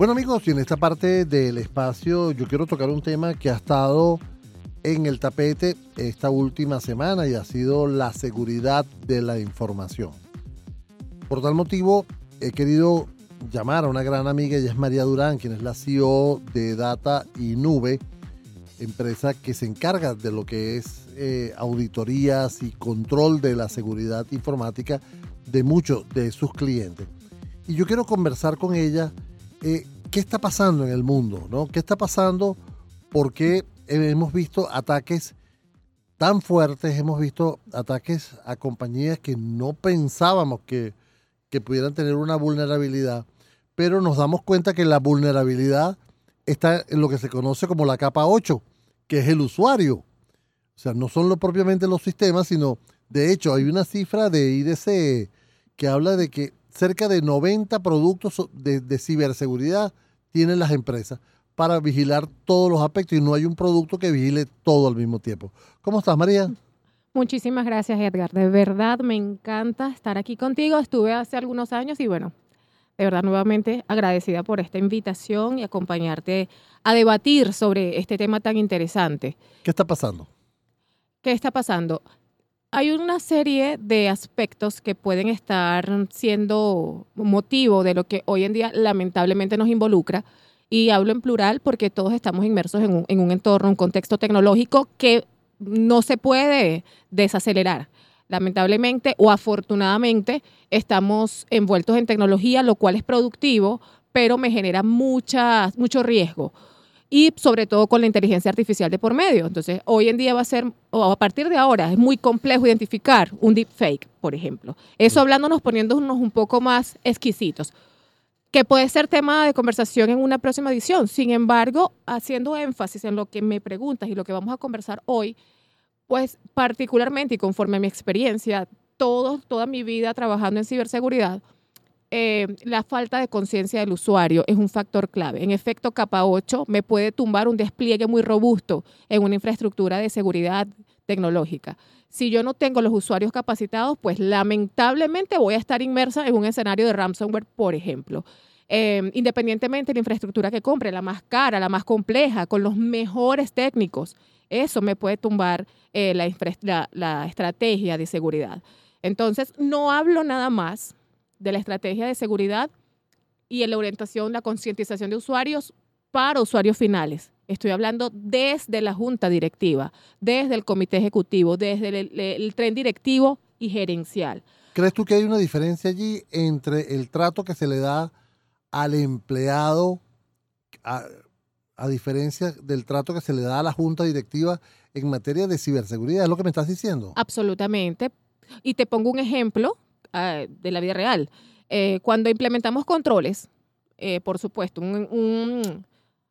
Bueno amigos, y en esta parte del espacio yo quiero tocar un tema que ha estado en el tapete esta última semana y ha sido la seguridad de la información. Por tal motivo he querido llamar a una gran amiga, ella es María Durán, quien es la CEO de Data y Nube, empresa que se encarga de lo que es eh, auditorías y control de la seguridad informática de muchos de sus clientes. Y yo quiero conversar con ella eh, qué está pasando en el mundo, ¿no? ¿Qué está pasando? Porque hemos visto ataques tan fuertes, hemos visto ataques a compañías que no pensábamos que, que pudieran tener una vulnerabilidad, pero nos damos cuenta que la vulnerabilidad está en lo que se conoce como la capa 8, que es el usuario. O sea, no son lo propiamente los sistemas, sino, de hecho, hay una cifra de IDC que habla de que cerca de 90 productos de, ciberseguridad tienen las empresas para vigilar todos los aspectos y no hay un producto que vigile todo al mismo tiempo. ¿Cómo estás, María? Muchísimas gracias, Edgar. De verdad me encanta estar aquí contigo. Estuve hace algunos años y bueno, de verdad nuevamente agradecida por esta invitación y acompañarte a debatir sobre este tema tan interesante. ¿Qué está pasando? ¿Qué está pasando? Hay una serie de aspectos que pueden estar siendo motivo de lo que hoy en día lamentablemente nos involucra. Y hablo en plural porque todos estamos inmersos en un, en un entorno, un contexto tecnológico que no se puede desacelerar. Lamentablemente o afortunadamente estamos envueltos en tecnología, lo cual es productivo, pero me genera mucha, mucho riesgo y sobre todo con la inteligencia artificial de por medio. Entonces, hoy en día va a ser, o a partir de ahora, es muy complejo identificar un deepfake, por ejemplo. Eso mm. hablándonos, poniéndonos un poco más exquisitos, que puede ser tema de conversación en una próxima edición. Sin embargo, haciendo énfasis en lo que me preguntas y lo que vamos a conversar hoy, pues particularmente y conforme a mi experiencia, todo, toda mi vida trabajando en ciberseguridad, eh, la falta de conciencia del usuario es un factor clave. En efecto, capa 8 me puede tumbar un despliegue muy robusto en una infraestructura de seguridad tecnológica. Si yo no tengo los usuarios capacitados, pues lamentablemente voy a estar inmersa en un escenario de ransomware, por ejemplo. Eh, independientemente de la infraestructura que compre, la más cara, la más compleja, con los mejores técnicos, eso me puede tumbar eh, la estrategia de seguridad. Entonces, no hablo nada más de la estrategia de seguridad y en la orientación, la concientización de usuarios para usuarios finales. Estoy hablando desde la junta directiva, desde el comité ejecutivo, desde el, tren directivo y gerencial. ¿Crees tú que hay una diferencia allí entre el trato que se le da al empleado, a, a, diferencia del trato que se le da a la junta directiva en materia de ciberseguridad? ¿Es lo que me estás diciendo? Absolutamente. Y te pongo un ejemplo Ah, de la vida real. Eh, cuando implementamos controles, eh, por supuesto, un,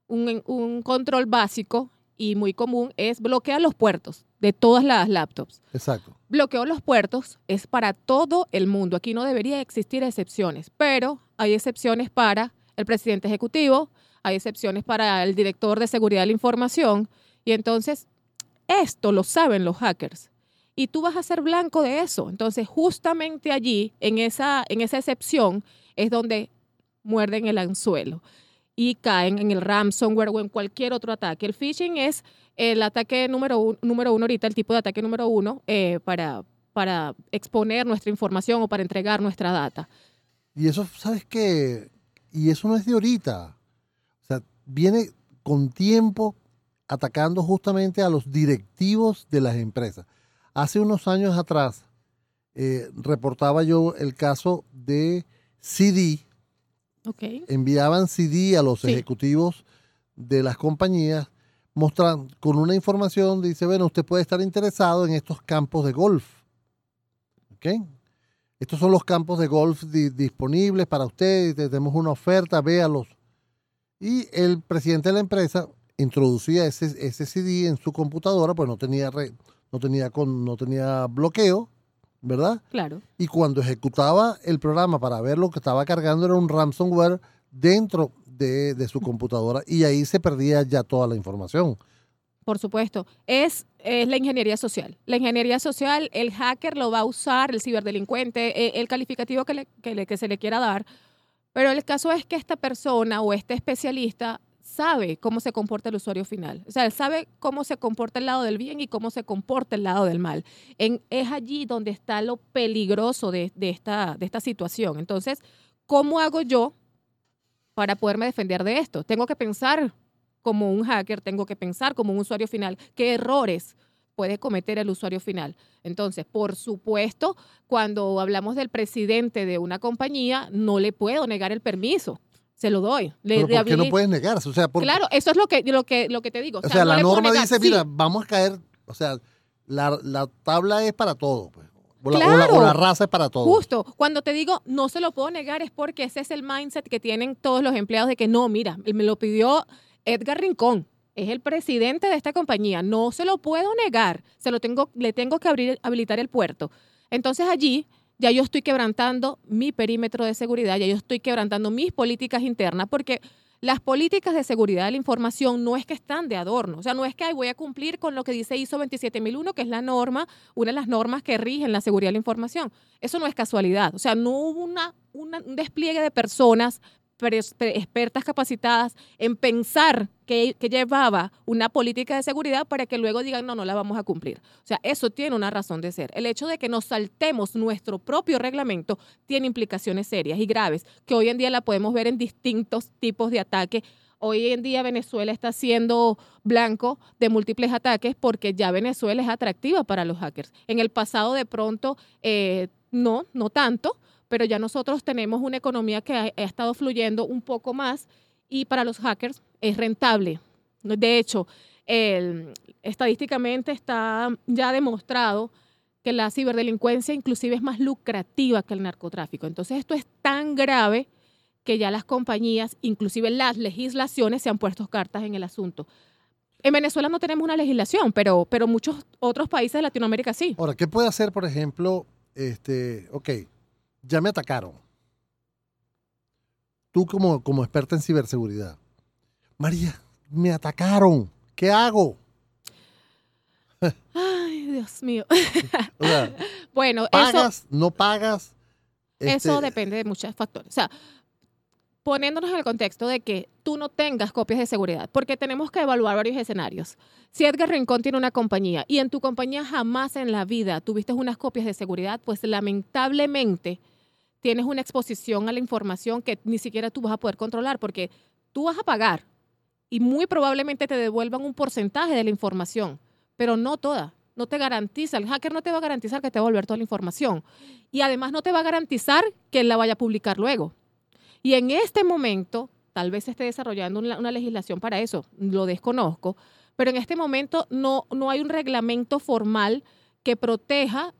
un, control básico y muy común es bloquear los puertos de todas las laptops. Exacto. Bloqueo los puertos es para todo el mundo. Aquí no debería existir excepciones, pero hay excepciones para el presidente ejecutivo, hay excepciones para el director de seguridad de la información y entonces esto lo saben los hackers y tú vas a ser blanco de eso. Entonces, justamente allí, en esa, en esa excepción, es donde muerden el anzuelo y caen en el ransomware o en cualquier otro ataque. El phishing es el ataque número, uno, número uno ahorita, el tipo de ataque número uno eh, para, para exponer nuestra información o para entregar nuestra data. Y eso, ¿sabes qué? Y eso no es de ahorita. O sea, viene con tiempo atacando justamente a los directivos de las empresas. Hace unos años atrás eh, reportaba yo el caso de CD. Enviaban CD a los ejecutivos de las compañías mostrando con una información, dice, bueno, usted puede estar interesado en estos campos de golf. Estos son los campos de golf disponibles para usted, tenemos una oferta, véalos. Y el presidente de la empresa introducía ese, ese CD en su computadora, pues no tenía, no tenía, con, no tenía bloqueo, ¿verdad? Claro. Y cuando ejecutaba el programa para ver lo que estaba cargando era un ransomware dentro de, su computadora y ahí se perdía ya toda la información. Por supuesto, es, es la ingeniería social. La ingeniería social, el hacker lo va a usar, el ciberdelincuente, el, el calificativo que, le, que, le, que se le quiera dar, Pero el caso es que esta persona o este especialista sabe cómo se comporta el usuario final. O sea, él sabe cómo se comporta el lado del bien y cómo se comporta el lado del mal. En, es allí donde está lo peligroso de, esta situación. Entonces, ¿cómo hago yo para poderme defender de esto? Tengo que pensar como un hacker, tengo que pensar como un usuario final, qué errores puede cometer el usuario final. Entonces, por supuesto, cuando hablamos del presidente de una compañía, no le puedo negar el permiso. Se lo doy. Le, ¿Pero ¿Por qué no puedes negarse? O sea, Claro, eso es lo que, lo que, lo que te digo. O, sea, la norma dice, mira, vamos a caer, o sea, la, la tabla es para todo. Pues. O, la, o, la, raza es para todo. Justo. Cuando te digo no se lo puedo negar es porque ese es el mindset que tienen todos los empleados de que no, mira, me lo pidió Edgar Rincón es el presidente de esta compañía, no se lo puedo negar, se lo tengo, le tengo que abrir, habilitar el puerto. Entonces allí ya yo estoy quebrantando mi perímetro de seguridad, ya yo estoy quebrantando mis políticas internas, porque las políticas de seguridad de la información no es que están de adorno, o sea, no es que voy a cumplir con lo que dice ISO 27001, que es la norma, una de las normas que rigen la seguridad de la información. Eso no es casualidad, o sea, no hubo un despliegue de personas expertas capacitadas en pensar que, llevaba una política de seguridad para que luego digan, no, no la vamos a cumplir. O sea, eso tiene una razón de ser. El hecho de que nos saltemos nuestro propio reglamento tiene implicaciones serias y graves, que hoy en día la podemos ver en distintos tipos de ataques. Hoy en día Venezuela está siendo blanco de múltiples ataques porque ya Venezuela es atractiva para los hackers. En el pasado de pronto eh, no, no tanto, pero ya nosotros tenemos una economía que ha, estado fluyendo un poco más y para los hackers es rentable. De hecho, estadísticamente está ya demostrado que la ciberdelincuencia inclusive es más lucrativa que el narcotráfico. Entonces esto es tan grave que ya las compañías, inclusive las legislaciones, se han puesto cartas en el asunto. En Venezuela no tenemos una legislación, pero, pero muchos otros países de Latinoamérica sí. Ahora, ¿qué puede hacer, por ejemplo, este, ok, ya me atacaron. Tú como, como experta en ciberseguridad. María, me atacaron. ¿Qué hago? Ay, Dios mío. bueno, ¿pagas? ¿No pagas? Eso este, depende de muchos factores. O sea, poniéndonos en el contexto de que tú no tengas copias de seguridad, porque tenemos que evaluar varios escenarios. Si Edgar Rincón tiene una compañía y en tu compañía jamás en la vida tuviste unas copias de seguridad, pues lamentablemente tienes una exposición a la información que ni siquiera tú vas a poder controlar, porque tú vas a pagar y muy probablemente te devuelvan un porcentaje de la información, pero no toda. No te garantiza, el hacker no te va a garantizar que te va a devolver toda la información. Y además no te va a garantizar que él la vaya a publicar luego. Y en este momento, tal vez se esté desarrollando una, legislación para eso, lo desconozco, pero en este momento no, no hay un reglamento formal que proteja,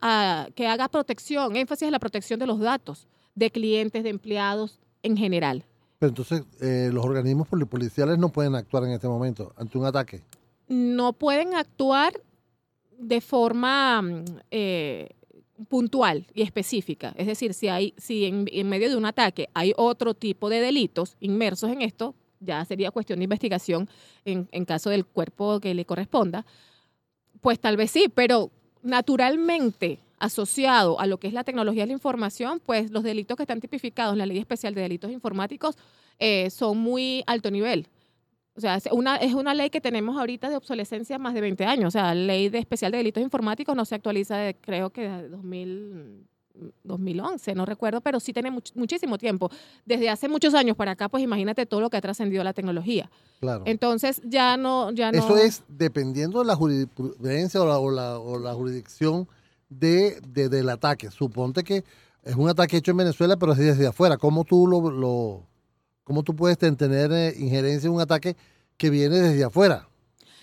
que haga protección, énfasis en la protección de los datos de clientes, de empleados en general. Pero entonces, eh, los organismos policiales no pueden actuar en este momento ante un ataque. No pueden actuar de forma eh, puntual y específica. Es decir, si, hay, si en, medio de un ataque hay otro tipo de delitos inmersos en esto, ya sería cuestión de investigación en, en caso del cuerpo que le corresponda, pues tal vez sí, pero naturalmente asociado a lo que es la tecnología de la información, pues los delitos que están tipificados en la Ley Especial de Delitos Informáticos eh, son muy alto nivel. O sea, es una, es una ley que tenemos ahorita de obsolescencia más de 20 años. O sea, la ley de especial de delitos informáticos no se actualiza de, creo que de 2000, 2011, no recuerdo, pero sí tiene muchísimo tiempo. Desde hace muchos años para acá, pues imagínate todo lo que ha trascendido la tecnología. Claro. Entonces ya no... Ya no... Eso es dependiendo de la jurisprudencia o la, o la, jurisdicción de, del ataque. Suponte que es un ataque hecho en Venezuela, pero es desde afuera. ¿Cómo tú lo, lo ¿Cómo tú puedes tener eh, injerencia en un ataque que viene desde afuera?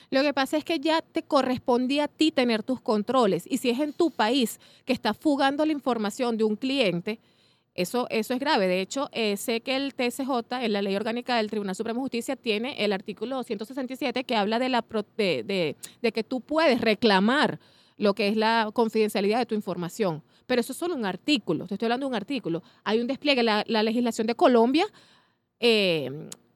Lo que pasa es que ya te correspondía a ti tener tus controles. Y si es en tu país que está fugando la información de un cliente, eso, eso es grave. De hecho, eh, sé que el TSJ, en la ley orgánica del Tribunal Supremo de Justicia, tiene el artículo 167 que habla de, la, de, de, que tú puedes reclamar lo que es la confidencialidad de tu información. Pero eso es solo un artículo. Te estoy hablando de un artículo. Hay un despliegue. La, la legislación de Colombia eh,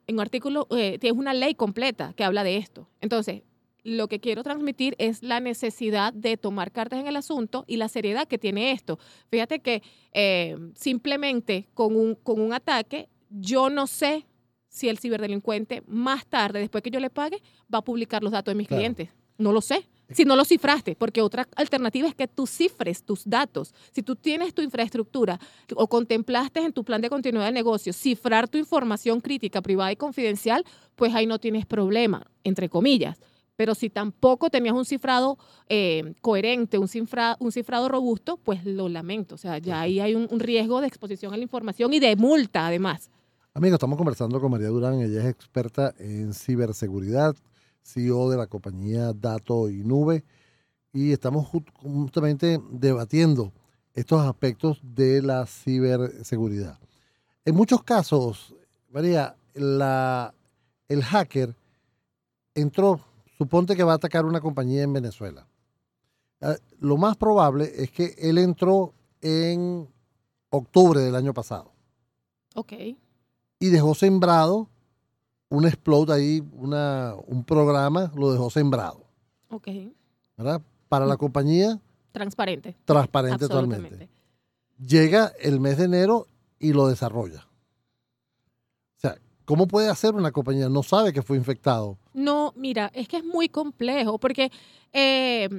en un artículo, eh, tienes una ley completa que habla de esto. Entonces, lo que quiero transmitir es la necesidad de tomar cartas en el asunto y la seriedad que tiene esto. Fíjate que eh, simplemente con un, con un ataque yo no sé si el ciberdelincuente más tarde, después que yo le pague, va a publicar los datos de mis Claro. clientes. No lo sé. Si no lo cifraste, porque otra alternativa es que tú cifres tus datos. Si tú tienes tu infraestructura o contemplaste en tu plan de continuidad de negocio cifrar tu información crítica, privada y confidencial, pues ahí no tienes problema, entre comillas. Pero si tampoco tenías un cifrado eh, coherente, un, cifra- un cifrado robusto, pues lo lamento. O sea, ya ahí hay un, un riesgo de exposición a la información y de multa, además. Amigos, estamos conversando con María Durán, ella es experta en ciberseguridad, CEO de la compañía Dato y Nube, y estamos ju- justamente debatiendo estos aspectos de la ciberseguridad. En muchos casos, María, la, el hacker entró, suponte que va a atacar una compañía en Venezuela. Ah, Lo más probable es que él entró en octubre del año pasado Ok. y dejó sembrado un explode ahí, una, un programa, lo dejó sembrado, Ok. ¿verdad? Para la compañía, Transparente. transparente totalmente. Llega el mes de enero y lo desarrolla. O sea, ¿cómo puede hacer una compañía? No sabe que fue infectado. No, mira, es que es muy complejo porque eh,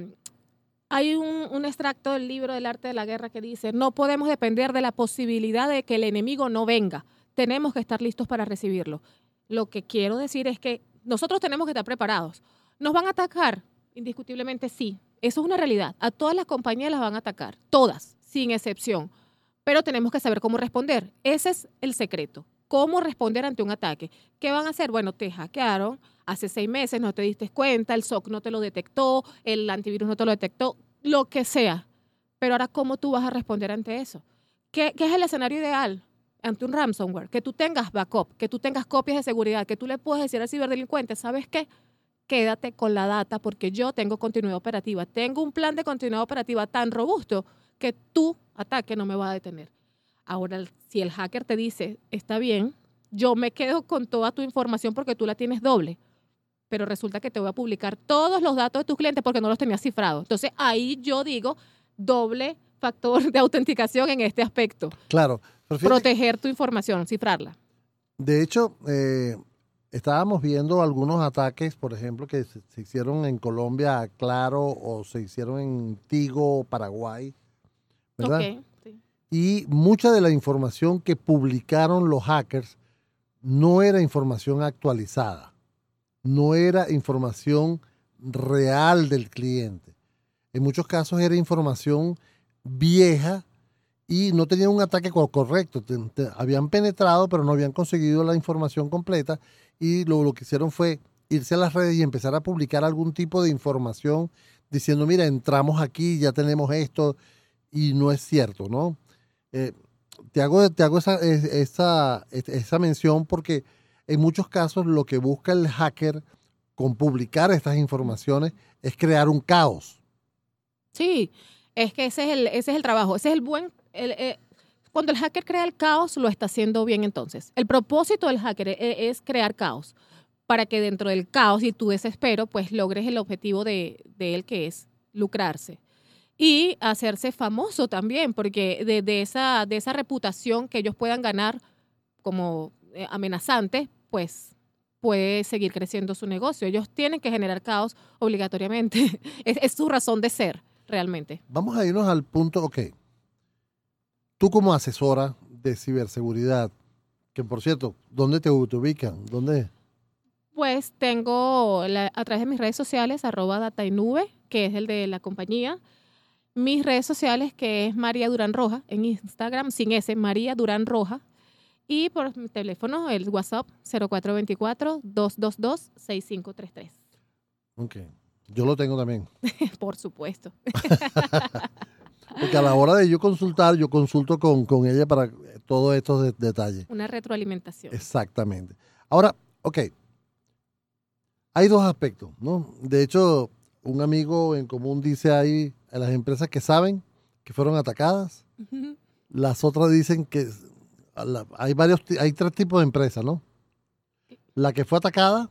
hay un, un extracto del libro del arte de la guerra que dice, no podemos depender de la posibilidad de que el enemigo no venga, tenemos que estar listos para recibirlo. Lo que quiero decir es que nosotros tenemos que estar preparados. ¿Nos van a atacar? Indiscutiblemente sí, eso es una realidad. A todas las compañías las van a atacar, todas, sin excepción. Pero tenemos que saber cómo responder. Ese es el secreto. ¿Cómo responder ante un ataque? ¿Qué van a hacer? Bueno, te hackearon, hace seis meses no te diste cuenta, el SOC no te lo detectó, el antivirus no te lo detectó, lo que sea. Pero ahora, ¿cómo tú vas a responder ante eso? ¿Qué, qué es el escenario ideal ante un ransomware? Que tú tengas backup, que tú tengas copias de seguridad, que tú le puedas decir al ciberdelincuente, ¿sabes qué? Quédate con la data porque yo tengo continuidad operativa. Tengo un plan de continuidad operativa tan robusto que tu ataque no me va a detener. Ahora, si el hacker te dice, está bien, yo me quedo con toda tu información porque tú la tienes doble, pero resulta que te voy a publicar todos los datos de tus clientes porque no los tenías cifrados. Entonces, ahí yo digo doble factor de autenticación en este aspecto. Claro. Proteger tu información, cifrarla. De hecho, eh, estábamos viendo algunos ataques, por ejemplo, que se, se hicieron en Colombia a Claro o se hicieron en Tigo, Paraguay, ¿verdad? Sí. Y mucha de la información que publicaron los hackers no era información actualizada, no era información real del cliente. En muchos casos era información vieja y no tenían un ataque co- correcto. Habían penetrado, pero no habían conseguido la información completa y lo, que hicieron fue irse a las redes y empezar a publicar algún tipo de información diciendo, mira, entramos aquí, ya tenemos esto, y no es cierto, ¿no? Eh, te hago, te hago esa, es- esa, es- esa mención porque en muchos casos lo que busca el hacker con publicar estas informaciones es crear un caos. Sí, es que ese es el, ese es el trabajo, ese es el buen... eh, cuando el hacker crea el caos, lo está haciendo bien entonces. El propósito del hacker e- es, crear caos para que dentro del caos y tu desespero, pues logres el objetivo de, de él, que es lucrarse. Y hacerse famoso también, porque de, esa, reputación que ellos puedan ganar como eh, amenazante, pues puede seguir creciendo su negocio. Ellos tienen que generar caos obligatoriamente. es, es su razón de ser, realmente. Vamos a irnos al punto, ok. Tú como asesora de ciberseguridad, que por cierto, ¿dónde te, te ubican? ¿Dónde? Pues tengo la- a través de mis redes sociales, arroba data y nube, que es el de la compañía. Mis redes sociales, que es María Durán Roja, en Instagram, sin S, María Durán Roja. Y por mi teléfono, el WhatsApp 0424-222-6533. Ok. Yo lo tengo también. por supuesto. Porque a la hora de yo consultar, yo consulto con, con ella para todos estos de- detalles. Una retroalimentación. Exactamente. Ahora, ok. Hay dos aspectos, ¿no? De hecho, un amigo en común dice ahí a las empresas que saben que fueron atacadas, las otras dicen que la- hay varios, hay tres tipos de empresas, ¿no? La que fue atacada,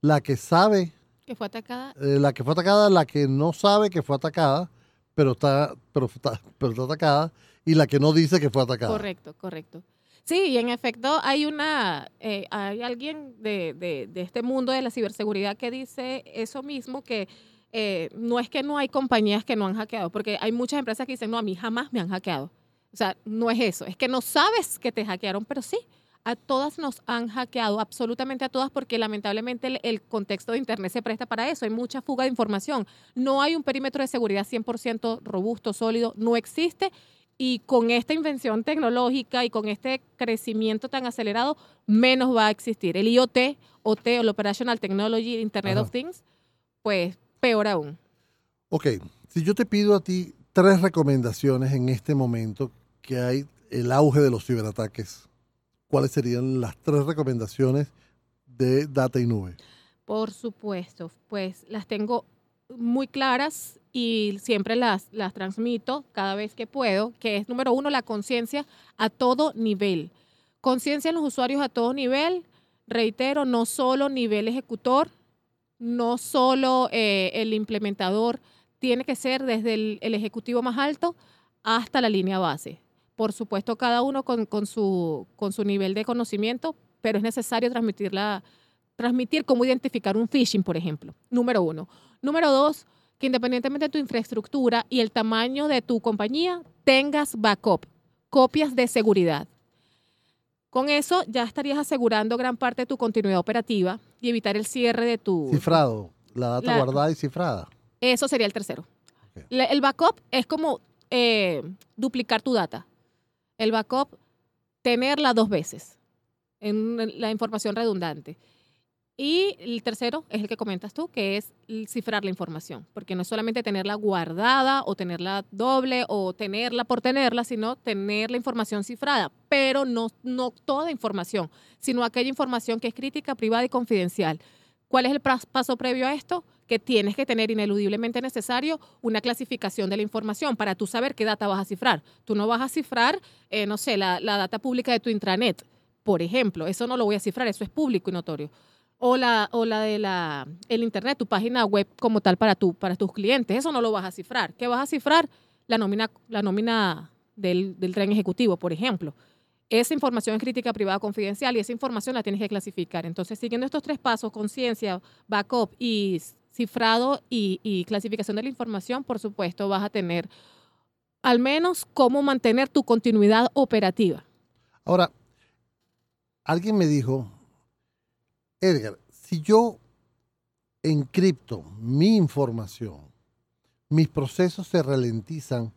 la que sabe, que fue atacada. eh, la que fue atacada, la que no sabe que fue atacada, pero está, pero está, pero está atacada, y la que no dice que fue atacada. Correcto, correcto. Sí, y en efecto hay una, eh, hay alguien de, de, de, este mundo de la ciberseguridad que dice eso mismo, que eh, no es que no hay compañías que no han hackeado, porque hay muchas empresas que dicen, no, a mí jamás me han hackeado. O sea, no es eso, es que no sabes que te hackearon, pero sí, a todas nos han hackeado, absolutamente a todas, porque lamentablemente el, el, contexto de Internet se presta para eso. Hay mucha fuga de información. No hay un perímetro de seguridad 100% robusto, sólido, no existe. Y con esta invención tecnológica y con este crecimiento tan acelerado, menos va a existir. El IoT, OT, o el Operational Technology, Internet Ajá. of Things, pues peor aún. Ok, si yo te pido a ti tres recomendaciones en este momento que hay el auge de los ciberataques, ¿cuáles serían las tres recomendaciones de data y nube? Por supuesto, pues las tengo muy claras y siempre las, las transmito cada vez que puedo, que es número uno, la conciencia a todo nivel. Conciencia en los usuarios a todo nivel, reitero, no solo nivel ejecutor, no solo eh, el implementador, tiene que ser desde el, el, ejecutivo más alto hasta la línea base. Por supuesto, cada uno con, con, su, con su nivel de conocimiento, pero es necesario transmitir, la, transmitir cómo identificar un phishing, por ejemplo. Número uno. Número dos, que independientemente de tu infraestructura y el tamaño de tu compañía, tengas backup, copias de seguridad. Con eso ya estarías asegurando gran parte de tu continuidad operativa y evitar el cierre de tu... Cifrado, la data la, guardada y cifrada. Eso sería el tercero. Okay. El backup es como eh, duplicar tu data. El backup, tenerla dos veces en la información redundante. Y el tercero es el que comentas tú, que es cifrar la información, porque no es solamente tenerla guardada o tenerla doble o tenerla por tenerla, sino tener la información cifrada, pero no, no toda información, sino aquella información que es crítica, privada y confidencial. ¿Cuál es el paso previo a esto? Que tienes que tener ineludiblemente necesario una clasificación de la información para tú saber qué data vas a cifrar. Tú no vas a cifrar, eh, no sé, la, la data pública de tu intranet, por ejemplo. Eso no lo voy a cifrar, eso es público y notorio o la, o la de la, el internet, tu página web como tal para, tu, para tus clientes. Eso no lo vas a cifrar. ¿Qué vas a cifrar? La nómina, la nómina del, del tren ejecutivo, por ejemplo. Esa información es crítica privada confidencial y esa información la tienes que clasificar. Entonces, siguiendo estos tres pasos, conciencia, backup y cifrado y, y clasificación de la información, por supuesto, vas a tener al menos cómo mantener tu continuidad operativa. Ahora, alguien me dijo, Edgar, si yo encripto mi información, mis procesos se ralentizan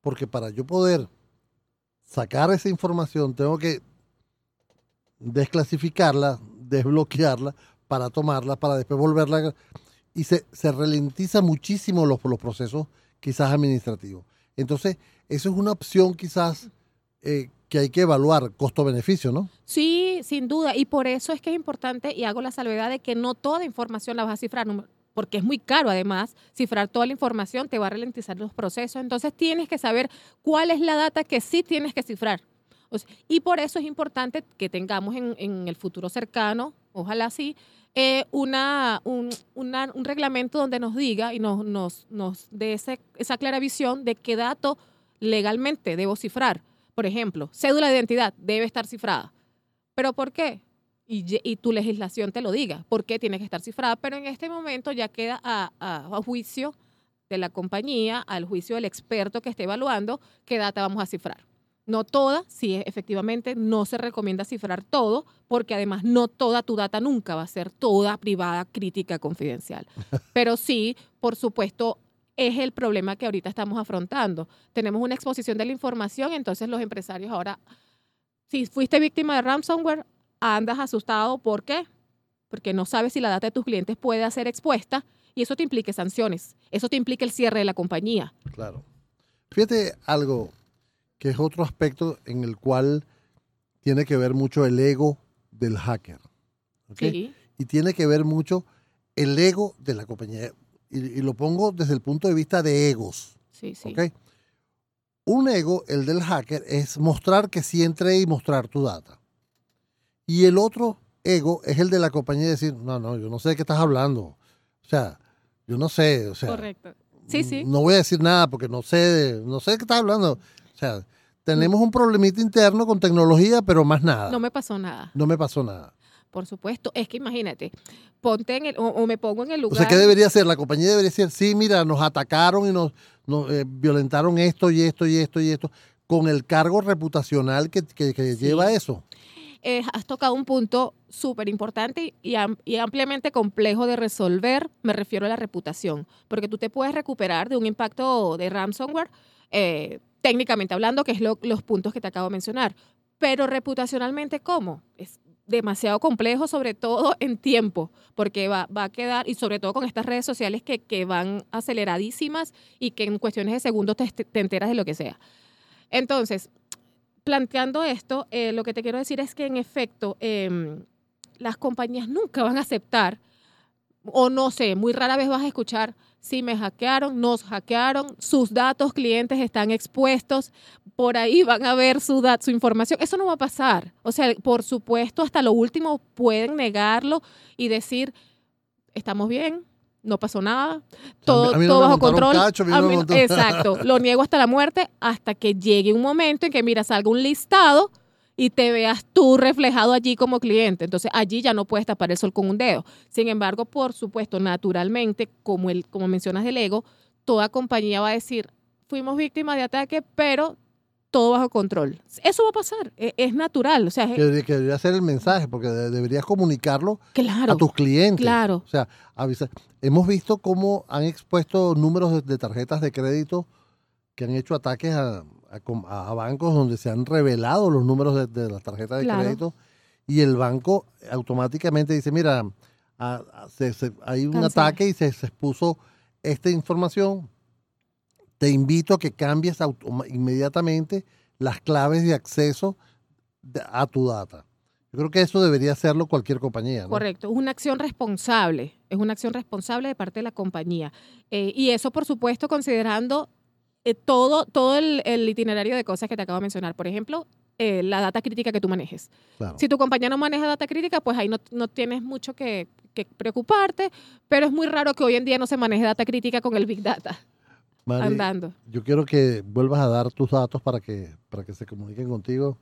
porque para yo poder sacar esa información tengo que desclasificarla, desbloquearla para tomarla, para después volverla. Y se, se ralentiza muchísimo los, los procesos quizás administrativos. Entonces, eso es una opción quizás eh, que hay que evaluar costo-beneficio, ¿no? Sí, sin duda. Y por eso es que es importante, y hago la salvedad de que no toda información la vas a cifrar, porque es muy caro además, cifrar toda la información te va a ralentizar los procesos. Entonces tienes que saber cuál es la data que sí tienes que cifrar. O sea, y por eso es importante que tengamos en, el futuro cercano, ojalá sí, eh, una, un, una, un, reglamento donde nos diga y nos, nos, nos dé ese, esa clara visión de qué dato legalmente debo cifrar por ejemplo, cédula de identidad debe estar cifrada. ¿Pero por qué? Y, y, tu legislación te lo diga, por qué tiene que estar cifrada, pero en este momento ya queda a, a, a, juicio de la compañía, al juicio del experto que esté evaluando qué data vamos a cifrar. No toda, sí, efectivamente, no se recomienda cifrar todo, porque además no toda tu data nunca va a ser toda privada, crítica, confidencial. Pero sí, por supuesto, es el problema que ahorita estamos afrontando. Tenemos una exposición de la información, entonces los empresarios ahora, si fuiste víctima de ransomware, andas asustado. ¿Por qué? Porque no sabes si la data de tus clientes puede ser expuesta y eso te implica sanciones, eso te implica el cierre de la compañía. Claro. Fíjate algo que es otro aspecto en el cual tiene que ver mucho el ego del hacker. ¿okay? Sí. Y tiene que ver mucho el ego de la compañía y, y, lo pongo desde el punto de vista de egos. Sí, sí. ¿okay? Un ego, el del hacker, es mostrar que sí entré y mostrar tu data. Y el otro ego es el de la compañía decir, no, no, yo no sé de qué estás hablando. O sea, yo no sé. O sea, Correcto. Sí, sí. No voy a decir nada porque no sé, no sé de qué estás hablando. O sea, tenemos un problemita interno con tecnología, pero más nada. No me pasó nada. No me pasó nada. Por supuesto, es que imagínate, ponte en el, o, o me pongo en el O lugar. sea, ¿qué debería hacer? La compañía debería decir, sí, mira, nos atacaron y nos, nos, eh, violentaron esto y esto y esto y esto, con el cargo reputacional que, que- que Sí. lleva eso. Eh, has tocado un punto súper importante y, y ampliamente complejo de resolver, me refiero a la reputación, porque tú te puedes recuperar de un impacto de ransomware, eh, técnicamente hablando, que es lo- los puntos que te acabo de mencionar, pero reputacionalmente, ¿cómo? Es demasiado complejo, sobre todo en tiempo, porque va, va a quedar, y sobre todo con estas redes sociales que, que van aceleradísimas y que en cuestiones de segundos te, te enteras de lo que sea. Entonces, planteando esto, eh, lo que te quiero decir es que en efecto em, las compañías nunca van a aceptar, o no sé, muy rara vez vas a escuchar, si me hackearon, nos hackearon, sus datos clientes están expuestos, por ahí van a ver su, su información. Eso no va a pasar. O sea, por supuesto, hasta lo último pueden negarlo y decir, estamos bien, no pasó nada, todo, a mí no todo bajo control. cacho, a mí no no- exacto, lo niego hasta la muerte hasta que llegue un momento en que, mira, salga un listado y te veas tú reflejado allí como cliente. Entonces, allí ya no puedes tapar el sol con un dedo. Sin embargo, por supuesto, naturalmente, como, el, como mencionas del ego, toda compañía va a decir, fuimos víctimas de ataque, pero todo bajo control. Eso va a pasar, e- es, natural. O sea, es- que debería ser el mensaje, porque de- deberías comunicarlo claro, a tus clientes. claro. O sea, avisa- Hemos visto cómo han expuesto números de, de tarjetas de crédito que han hecho ataques a, a bancos donde se han revelado los números de, de las tarjetas de Claro. crédito y el banco automáticamente dice, mira, a- se- se- hay un ataque y se, se expuso esta información. Te invito a que cambies inmediatamente las claves de acceso a tu data. Yo creo que eso debería hacerlo cualquier compañía. ¿no? Correcto, es una acción responsable, es una acción responsable de parte de la compañía. Eh, y eso, por supuesto, considerando eh, todo, todo el, el itinerario de cosas que te acabo de mencionar. Por ejemplo, eh, la data crítica que tú manejes. Claro. Si tu compañía no maneja data crítica, pues ahí no, no tienes mucho que, que preocuparte, pero es muy raro que hoy en día no se maneje data crítica con el Big Data Mari, andando. Yo quiero que vuelvas a dar tus datos para que, para que se comuniquen contigo.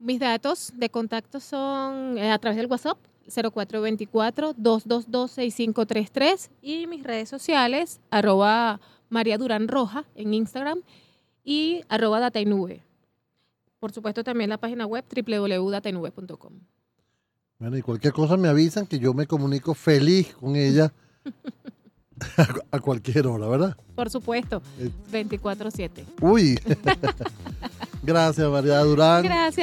Mis datos de contacto son eh, a través del WhatsApp 0424-222-6533 y mis redes sociales arroba María Durán Roja en Instagram y arroba Datainube. Por supuesto también la página web www.datainube.com. Bueno, y cualquier cosa me avisan que yo me comunico feliz con ella a cualquier hora, ¿verdad? Por supuesto, Eh, 24/7. Uy. Gracias, María Durán. Gracias.